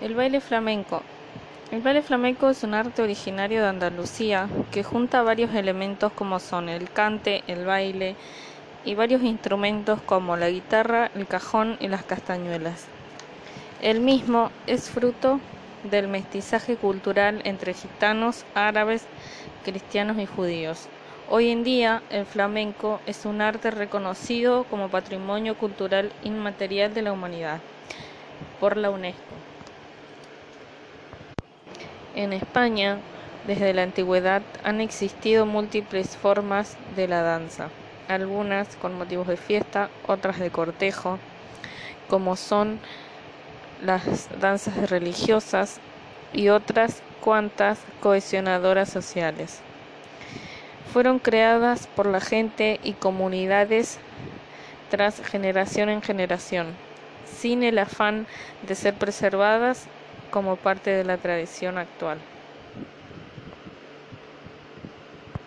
El baile flamenco. El baile flamenco es un arte originario de Andalucía que junta varios elementos como son el cante, el baile y varios instrumentos como la guitarra, el cajón y las castañuelas. El mismo es fruto del mestizaje cultural entre gitanos, árabes, cristianos y judíos. Hoy en día el flamenco es un arte reconocido como patrimonio cultural inmaterial de la humanidad por la UNESCO. En España, desde la antigüedad han existido múltiples formas de la danza, algunas con motivos de fiesta, otras de cortejo, como son las danzas religiosas y otras cuantas cohesionadoras sociales. Fueron creadas por la gente y comunidades tras generación en generación, sin el afán de ser preservadas como parte de la tradición actual.